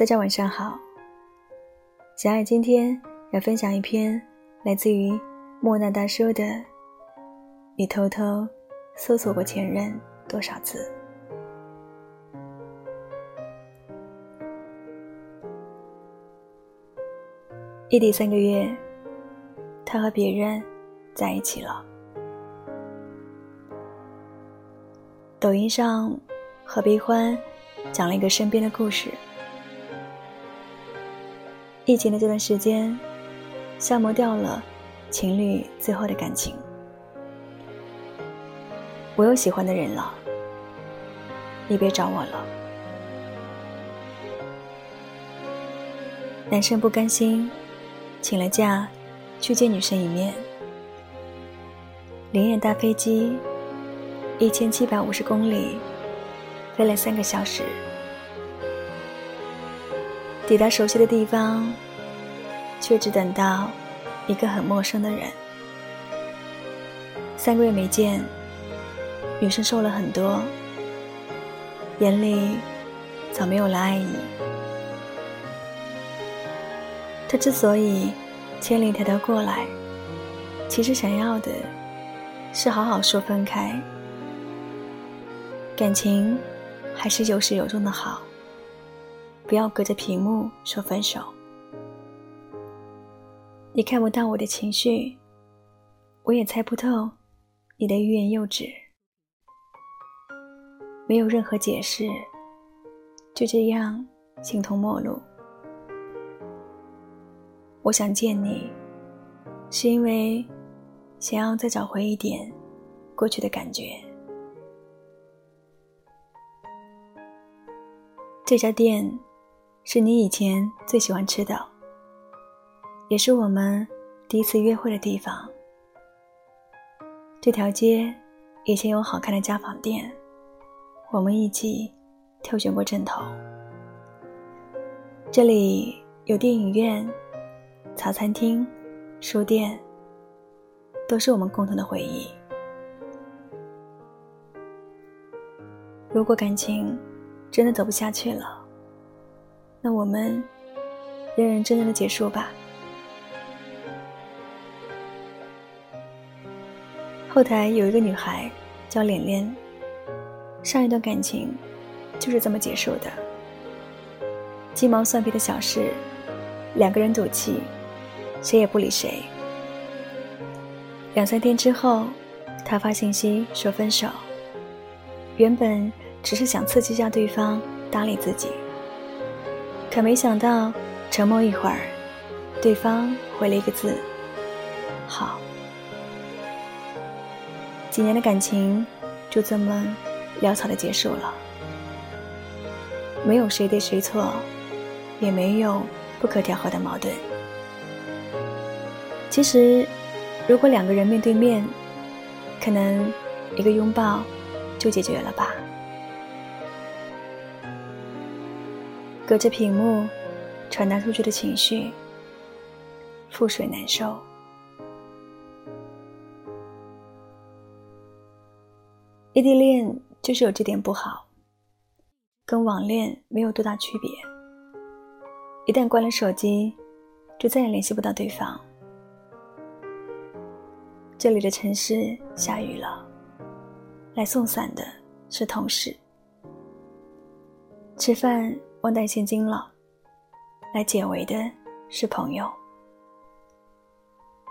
大家晚上好。小爱今天要分享一篇来自于莫那大叔的《你偷偷搜索过前任多少次》。异地三个月，他和别人在一起了。抖音上，何悲欢讲了一个身边的故事。疫情的这段时间，消磨掉了情侣最后的感情。我有喜欢的人了，你别找我了。男生不甘心。请了假，去见女生一面。连夜搭飞机，一千七百五十公里，飞了三个小时。抵达熟悉的地方，却只等到一个很陌生的人。三个月没见，女生瘦了很多，眼里早没有了爱意。他之所以千里迢迢过来，其实想要的是好好说分开。感情还是有始有终的好，不要隔着屏幕说分手。你看不到我的情绪，我也猜不透你的欲言又止，没有任何解释，就这样形同陌路。我想见你，是因为想要再找回一点过去的感觉。这家店是你以前最喜欢吃的，也是我们第一次约会的地方。这条街以前有好看的家纺店，我们一起挑选过枕头。这里有电影院。茶餐厅、书店，都是我们共同的回忆。如果感情真的走不下去了，那我们认认真真的结束吧。后台有一个女孩叫脸脸，上一段感情就是这么结束的。鸡毛蒜皮的小事，两个人赌气。谁也不理谁。两三天之后，他发信息说分手。原本只是想刺激下对方搭理自己，可没想到沉默一会儿，对方回了一个字：“好。”几年的感情就这么潦草的结束了。没有谁对谁错，也没有不可调和的矛盾。其实，如果两个人面对面，可能一个拥抱就解决了吧。隔着屏幕传达出去的情绪，覆水难收。异地恋就是有这点不好，跟网恋没有多大区别。一旦关了手机，就再也联系不到对方。这里的城市下雨了，来送伞的是同事。吃饭忘带现金了，来解围的是朋友。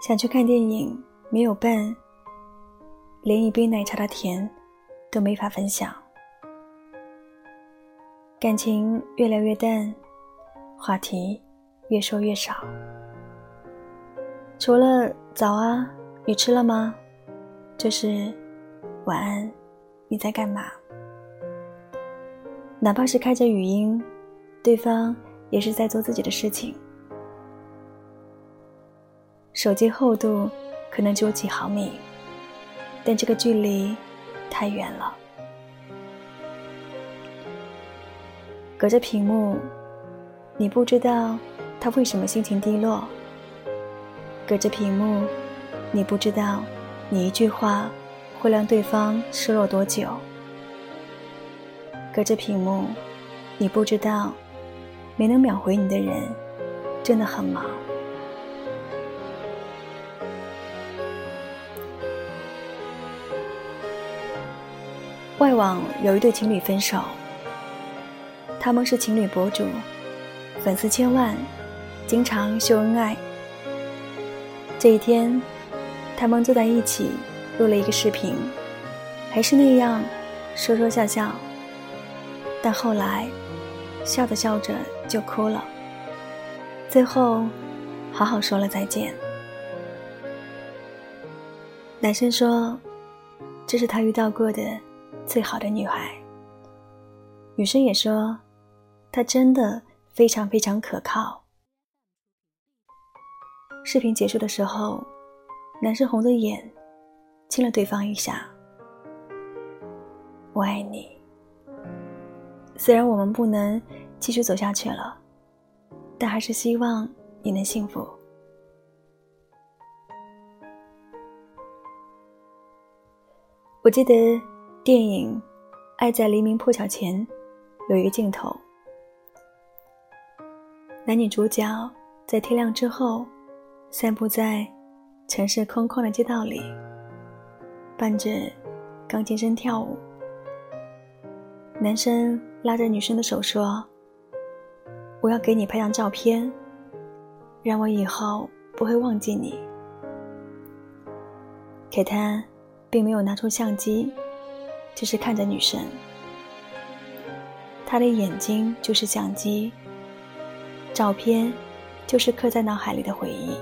想去看电影没有伴，连一杯奶茶的甜都没法分享。感情越来越淡，话题越说越少，除了早啊。你吃了吗？就是晚安，你在干嘛？哪怕是开着语音，对方也是在做自己的事情。手机厚度可能只有几毫米，但这个距离太远了。隔着屏幕，你不知道他为什么心情低落。隔着屏幕。你不知道，你一句话会让对方失落多久。隔着屏幕，你不知道，没能秒回你的人真的很忙。外网有一对情侣分手，他们是情侣博主，粉丝千万，经常秀恩爱。这一天，他们坐在一起录了一个视频，还是那样说说笑笑，但后来。笑着笑着就哭了，最后好好说了再见。男生说：“这是他遇到过的最好的女孩。”女生也说：“她真的非常非常可靠。”视频结束的时候，男生红着眼亲了对方一下：“我爱你。”虽然我们不能继续走下去了，但还是希望你能幸福。我记得电影《爱在黎明破晓前》有一个镜头，男女主角在天亮之后散步在城市空旷的街道里，伴着钢琴声跳舞。男生拉着女生的手说：“我要给你拍张照片，让我以后不会忘记你。”可他并没有拿出相机，只是看着女生。他的眼睛就是相机，照片就是刻在脑海里的回忆。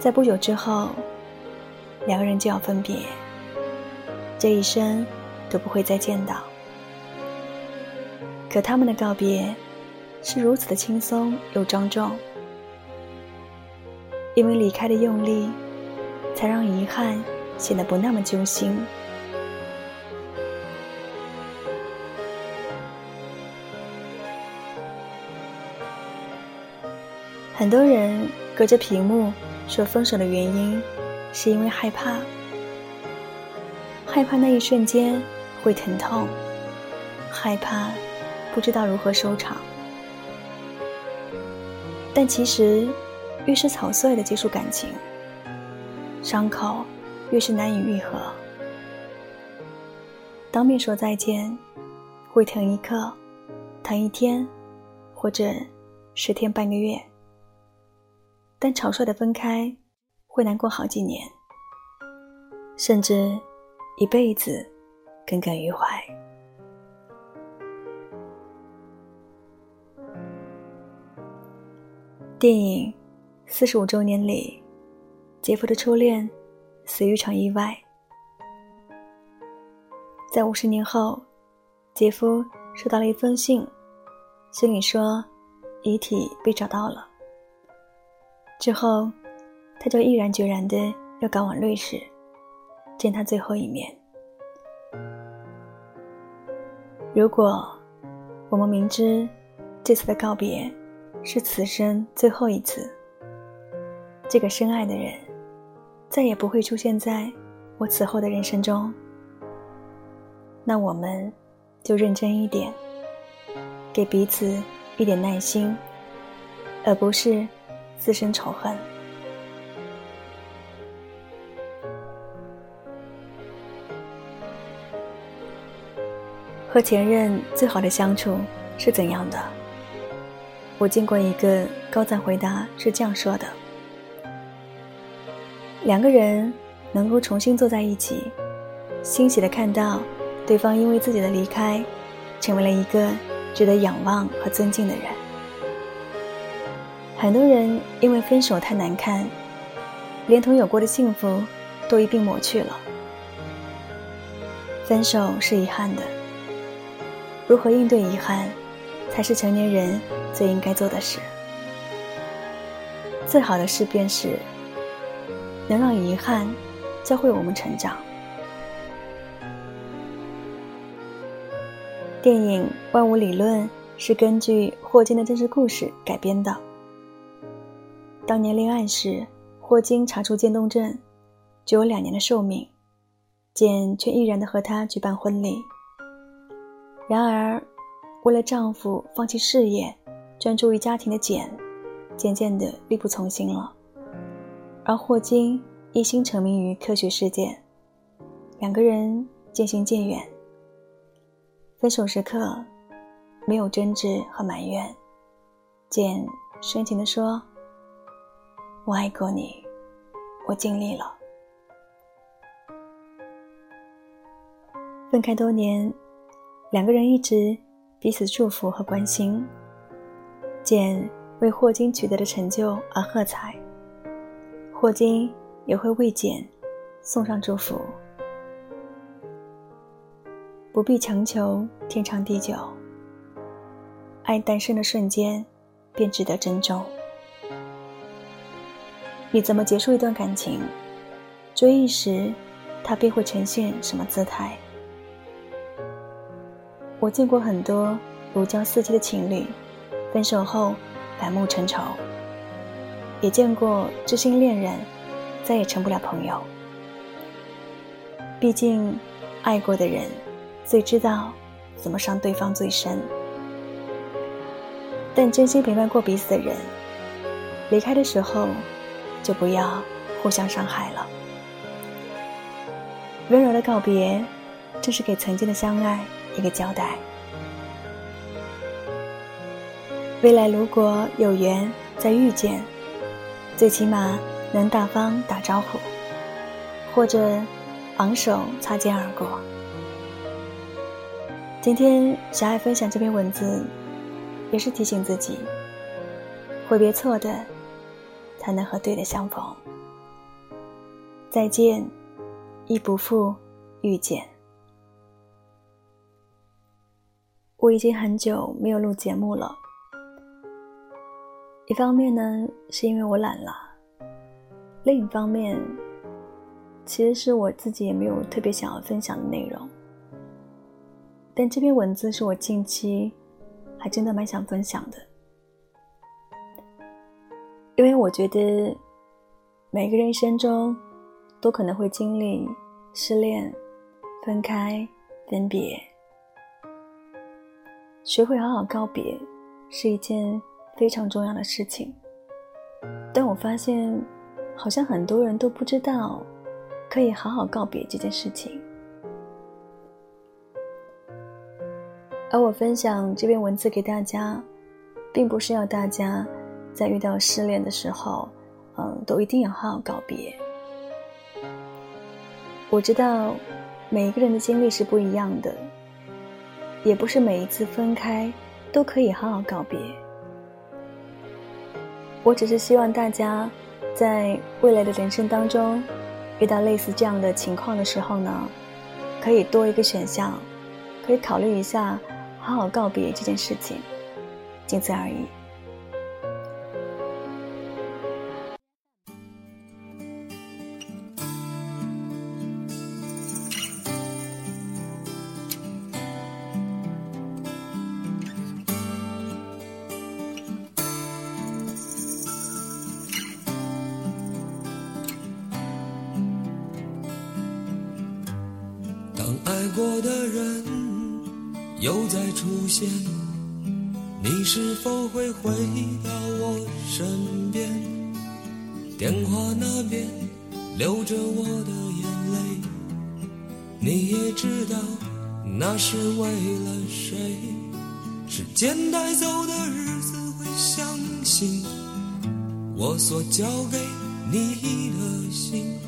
在不久之后，两个人就要分别，这一生。都不会再见到。可他们的告别是如此的轻松又庄重，因为离开的用力，才让遗憾显得不那么揪心。很多人隔着屏幕说分手的原因，是因为害怕，害怕那一瞬间。会疼痛，害怕，不知道如何收场。但其实，越是草率的结束感情，伤口越是难以愈合。当面说再见，会疼一刻，疼一天，或者十天半个月；但草率的分开，会难过好几年，甚至一辈子。耿耿于怀。电影《四十五周年》里，杰夫的初恋死于一场意外。在五十年后，杰夫收到了一封信，信里说遗体被找到了。之后，他就毅然决然的要赶往瑞士，见他最后一面。如果我们明知这次的告别是此生最后一次，这个深爱的人再也不会出现在我此后的人生中，那我们就认真一点，给彼此一点耐心，而不是滋生仇恨。和前任最好的相处是怎样的？我见过一个高赞回答是这样说的：两个人能够重新坐在一起，欣喜的看到对方因为自己的离开，成为了一个值得仰望和尊敬的人。很多人因为分手太难看，连同有过的幸福都一并抹去了。分手是遗憾的。如何应对遗憾，才是成年人最应该做的事。最好的事便是能让遗憾教会我们成长。电影《万物理论》是根据霍金的真实故事改编的。当年恋爱时，霍金查出渐冻症，只有两年的寿命，简却毅然的和他举办婚礼。然而，为了丈夫放弃事业，专注于家庭的简，渐渐的力不从心了。而霍金一心沉迷于科学世界，两个人渐行渐远。分手时刻，没有争执和埋怨，简深情地说：“我爱过你，我尽力了。”分开多年，两个人一直彼此祝福和关心。简为霍金取得的成就而喝彩，霍金也会为简送上祝福。不必强求天长地久，爱诞生的瞬间便值得珍重。你怎么结束一段感情？追忆时，它便会呈现什么姿态？我见过很多如胶似漆的情侣，分手后反目成仇；也见过知心恋人，再也成不了朋友。毕竟，爱过的人最知道怎么伤对方最深。但真心陪伴过彼此的人，离开的时候就不要互相伤害了。温柔的告别，正是给曾经的相爱。一个交代。未来如果有缘再遇见，最起码能大方打招呼，或者昂首擦肩而过。今天小爱分享这篇文字，也是提醒自己，挥别错的，才能和对的相逢。再见，亦不负遇见。我已经很久没有录节目了。一方面呢，是因为我懒了；另一方面，其实是我自己也没有特别想要分享的内容。但这篇文字是我近期还真的蛮想分享的，因为我觉得每个人一生中都可能会经历失恋、分开、分别。学会好好告别，是一件非常重要的事情。但我发现，好像很多人都不知道，可以好好告别这件事情。而我分享这篇文字给大家，并不是要大家在遇到失恋的时候，嗯，都一定要好好告别。我知道，每一个人的经历是不一样的。也不是每一次分开都可以好好告别。我只是希望大家在未来的人生当中，遇到类似这样的情况的时候呢，可以多一个选项，可以考虑一下好好告别这件事情，仅此而已。爱过的人又再出现，你是否会回到我身边？电话那边流着我的眼泪，你也知道那是为了谁？时间带走的日子会相信我所交给你的心，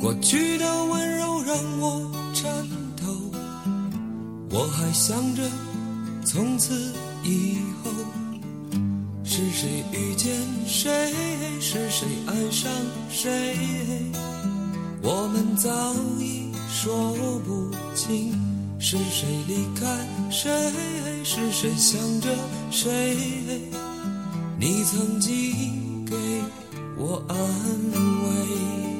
过去的温柔。让我颤抖，我还想着从此以后是谁遇见谁，是谁爱上谁，我们早已说不清，是谁离开谁，是谁想着谁，你曾经给我安慰。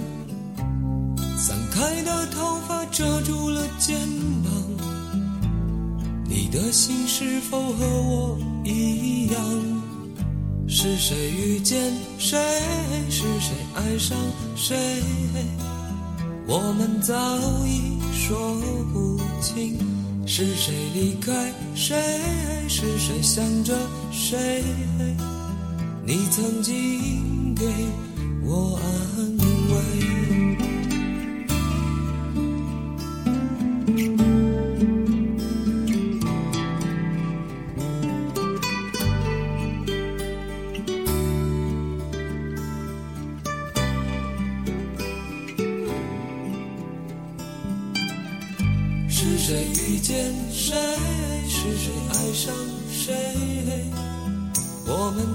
白的头发遮住了肩膀，你的心是否和我一样？是谁遇见谁？是谁爱上谁？我们早已说不清。是谁离开谁？是谁想着谁？你曾经给我安慰。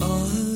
给我安